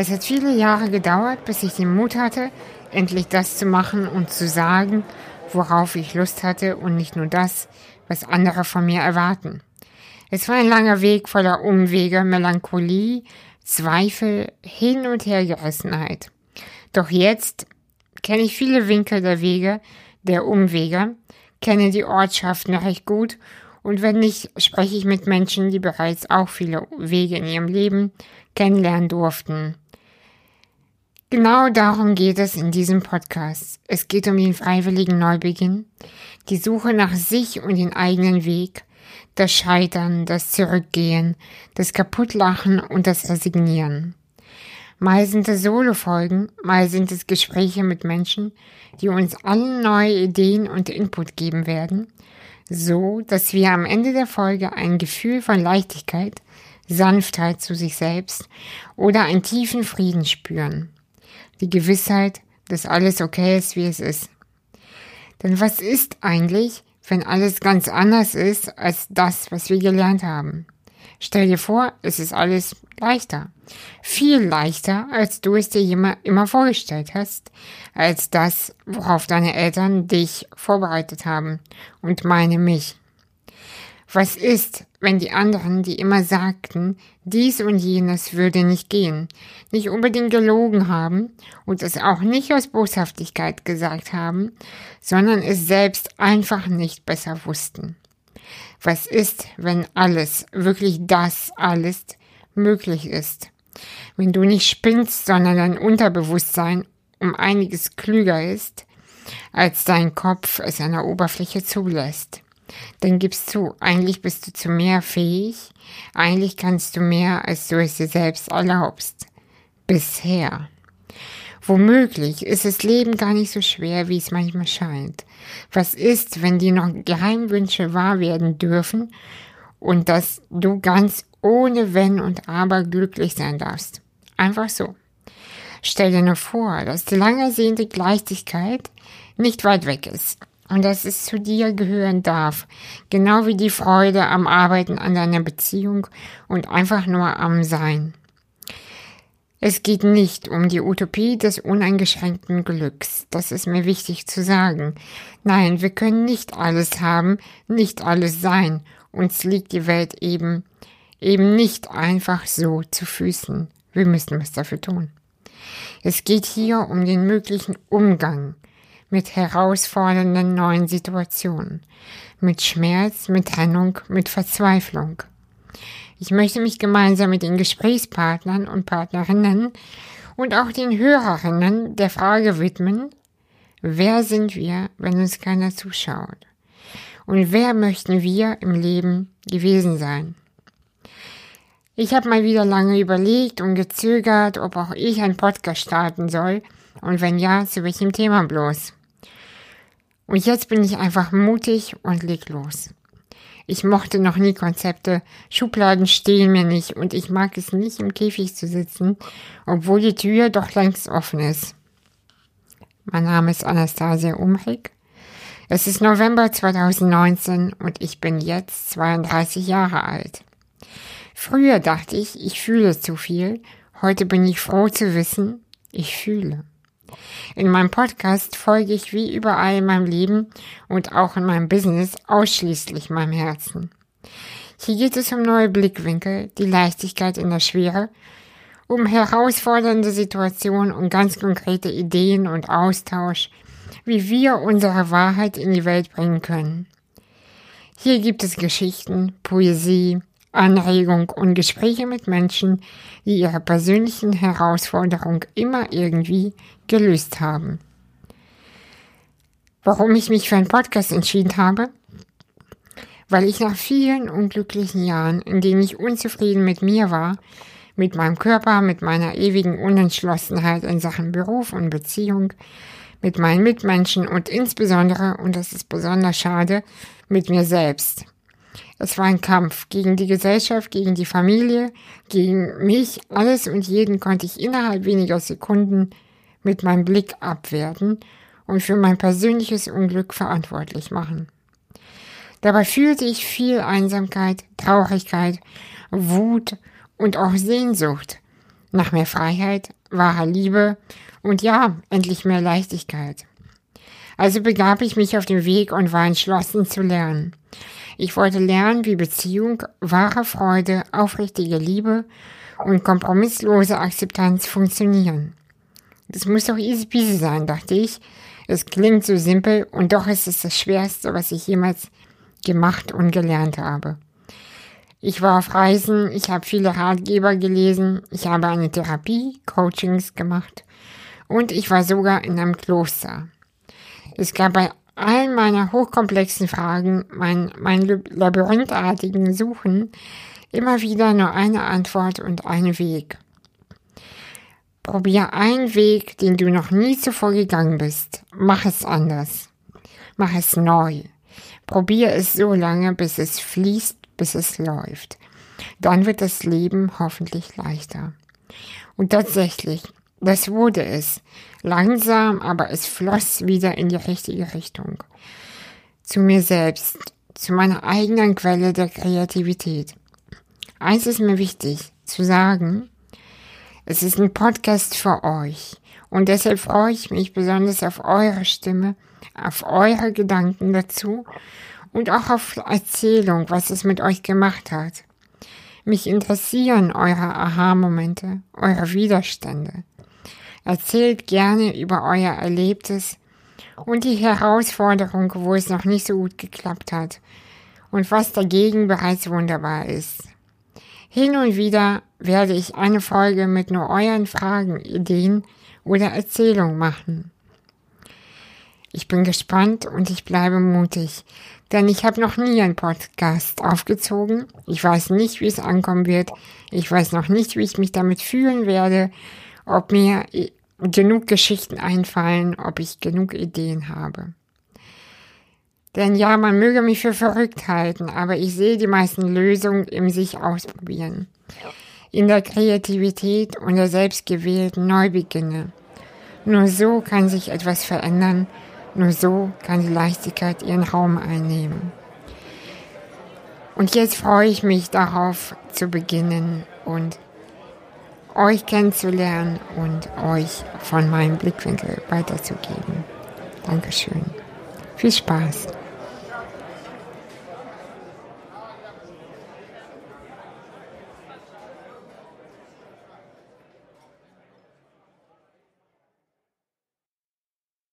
Es hat viele Jahre gedauert, bis ich den Mut hatte, endlich das zu machen und zu sagen, worauf ich Lust hatte und nicht nur das, was andere von mir erwarten. Es war ein langer Weg voller Umwege, Melancholie, Zweifel, Hin- und Hergerissenheit. Doch jetzt kenne ich viele Winkel der Wege, der Umwege, kenne die Ortschaften recht gut und wenn nicht, spreche ich mit Menschen, die bereits auch viele Wege in ihrem Leben kennenlernen durften. Genau darum geht es in diesem Podcast. Es geht um den freiwilligen Neubeginn, die Suche nach sich und den eigenen Weg, das Scheitern, das Zurückgehen, das Kaputtlachen und das Resignieren. Mal sind es Solo-Folgen, mal sind es Gespräche mit Menschen, die uns allen neue Ideen und Input geben werden, so dass wir am Ende der Folge ein Gefühl von Leichtigkeit, Sanftheit zu sich selbst oder einen tiefen Frieden spüren. Die Gewissheit, dass alles okay ist, wie es ist. Denn was ist eigentlich, wenn alles ganz anders ist als das, was wir gelernt haben? Stell dir vor, es ist alles leichter. Viel leichter, als du es dir immer, immer vorgestellt hast, als das, worauf deine Eltern dich vorbereitet haben und meine mich. Was ist, wenn die anderen, die immer sagten, dies und jenes würde nicht gehen, nicht unbedingt gelogen haben und es auch nicht aus Boshaftigkeit gesagt haben, sondern es selbst einfach nicht besser wussten? Was ist, wenn alles, wirklich das alles möglich ist? Wenn du nicht spinnst, sondern dein Unterbewusstsein um einiges klüger ist, als dein Kopf es an der Oberfläche zulässt. Dann gibst du, eigentlich bist du zu mehr fähig, eigentlich kannst du mehr, als du es dir selbst erlaubst. Bisher. Womöglich ist das Leben gar nicht so schwer, wie es manchmal scheint. Was ist, wenn die noch Geheimwünsche wahr werden dürfen und dass du ganz ohne Wenn und Aber glücklich sein darfst? Einfach so. Stell dir nur vor, dass die lang ersehnte Leichtigkeit nicht weit weg ist und dass es zu dir gehören darf, genau wie die Freude am Arbeiten an deiner Beziehung und einfach nur am Sein. Es geht nicht um die Utopie des uneingeschränkten Glücks. Das ist mir wichtig zu sagen. Nein, wir können nicht alles haben, nicht alles sein. Uns liegt die Welt eben, eben nicht einfach so zu Füßen. Wir müssen was dafür tun. Es geht hier um den möglichen Umgang mit herausfordernden neuen Situationen, mit Schmerz, mit Trennung, mit Verzweiflung. Ich möchte mich gemeinsam mit den Gesprächspartnern und Partnerinnen und auch den Hörerinnen der Frage widmen, wer sind wir, wenn uns keiner zuschaut? Und wer möchten wir im Leben gewesen sein? Ich habe mal wieder lange überlegt und gezögert, ob auch ich einen Podcast starten soll und wenn ja, zu welchem Thema bloß. Und jetzt bin ich einfach mutig und leg los. Ich mochte noch nie Konzepte. Schubladen stehen mir nicht und ich mag es nicht im Käfig zu sitzen, obwohl die Tür doch längst offen ist. Mein Name ist Anastasia Umrig. Es ist November 2019 und ich bin jetzt 32 Jahre alt. Früher dachte ich, ich fühle zu viel. Heute bin ich froh zu wissen, ich fühle. In meinem Podcast folge ich wie überall in meinem Leben und auch in meinem Business ausschließlich meinem Herzen. Hier geht es um neue Blickwinkel, die Leichtigkeit in der Schwere, um herausfordernde Situationen und ganz konkrete Ideen und Austausch, wie wir unsere Wahrheit in die Welt bringen können. Hier gibt es Geschichten, Poesie, Anregung und Gespräche mit Menschen, die ihre persönlichen Herausforderungen immer irgendwie gelöst haben. Warum ich mich für einen Podcast entschieden habe? Weil ich nach vielen unglücklichen Jahren, in denen ich unzufrieden mit mir war, mit meinem Körper, mit meiner ewigen Unentschlossenheit in Sachen Beruf und Beziehung, mit meinen Mitmenschen und insbesondere, und das ist besonders schade, mit mir selbst, es war ein Kampf gegen die Gesellschaft, gegen die Familie, gegen mich. Alles und jeden konnte ich innerhalb weniger Sekunden mit meinem Blick abwerten und für mein persönliches Unglück verantwortlich machen. Dabei fühlte ich viel Einsamkeit, Traurigkeit, Wut und auch Sehnsucht. nach mehr Freiheit, wahrer Liebe und ja, endlich mehr Leichtigkeit. Also begab ich mich auf den Weg und war entschlossen zu lernen. Ich wollte lernen, wie Beziehung, wahre Freude, aufrichtige Liebe und kompromisslose Akzeptanz funktionieren. Das muss doch easy peasy sein, dachte ich. Es klingt so simpel und doch ist es das Schwerste, was ich jemals gemacht und gelernt habe. Ich war auf Reisen, ich habe viele Ratgeber gelesen, ich habe eine Therapie, Coachings gemacht und ich war sogar in einem Kloster. Es gab bei allen meiner hochkomplexen Fragen, mein, mein labyrinthartigen Suchen, immer wieder nur eine Antwort und einen Weg. Probier einen Weg, den du noch nie zuvor gegangen bist. Mach es anders. Mach es neu. Probier es so lange, bis es fließt, bis es läuft. Dann wird das Leben hoffentlich leichter. Und tatsächlich, das wurde es. Langsam, aber es floss wieder in die richtige Richtung. Zu mir selbst, zu meiner eigenen Quelle der Kreativität. Eins ist mir wichtig zu sagen, es ist ein Podcast für euch. Und deshalb freue ich mich besonders auf eure Stimme, auf eure Gedanken dazu und auch auf Erzählung, was es mit euch gemacht hat. Mich interessieren eure Aha-Momente, eure Widerstände. Erzählt gerne über euer Erlebtes und die Herausforderung, wo es noch nicht so gut geklappt hat und was dagegen bereits wunderbar ist. Hin und wieder werde ich eine Folge mit nur euren Fragen, Ideen oder Erzählungen machen. Ich bin gespannt und ich bleibe mutig, denn ich habe noch nie einen Podcast aufgezogen. Ich weiß nicht, wie es ankommen wird. Ich weiß noch nicht, wie ich mich damit fühlen werde ob mir genug Geschichten einfallen, ob ich genug Ideen habe. Denn ja, man möge mich für verrückt halten, aber ich sehe die meisten Lösungen im sich ausprobieren. In der Kreativität und der selbstgewählten Neubeginne. Nur so kann sich etwas verändern, nur so kann die Leichtigkeit ihren Raum einnehmen. Und jetzt freue ich mich darauf zu beginnen und euch kennenzulernen und euch von meinem Blickwinkel weiterzugeben. Dankeschön. Viel Spaß.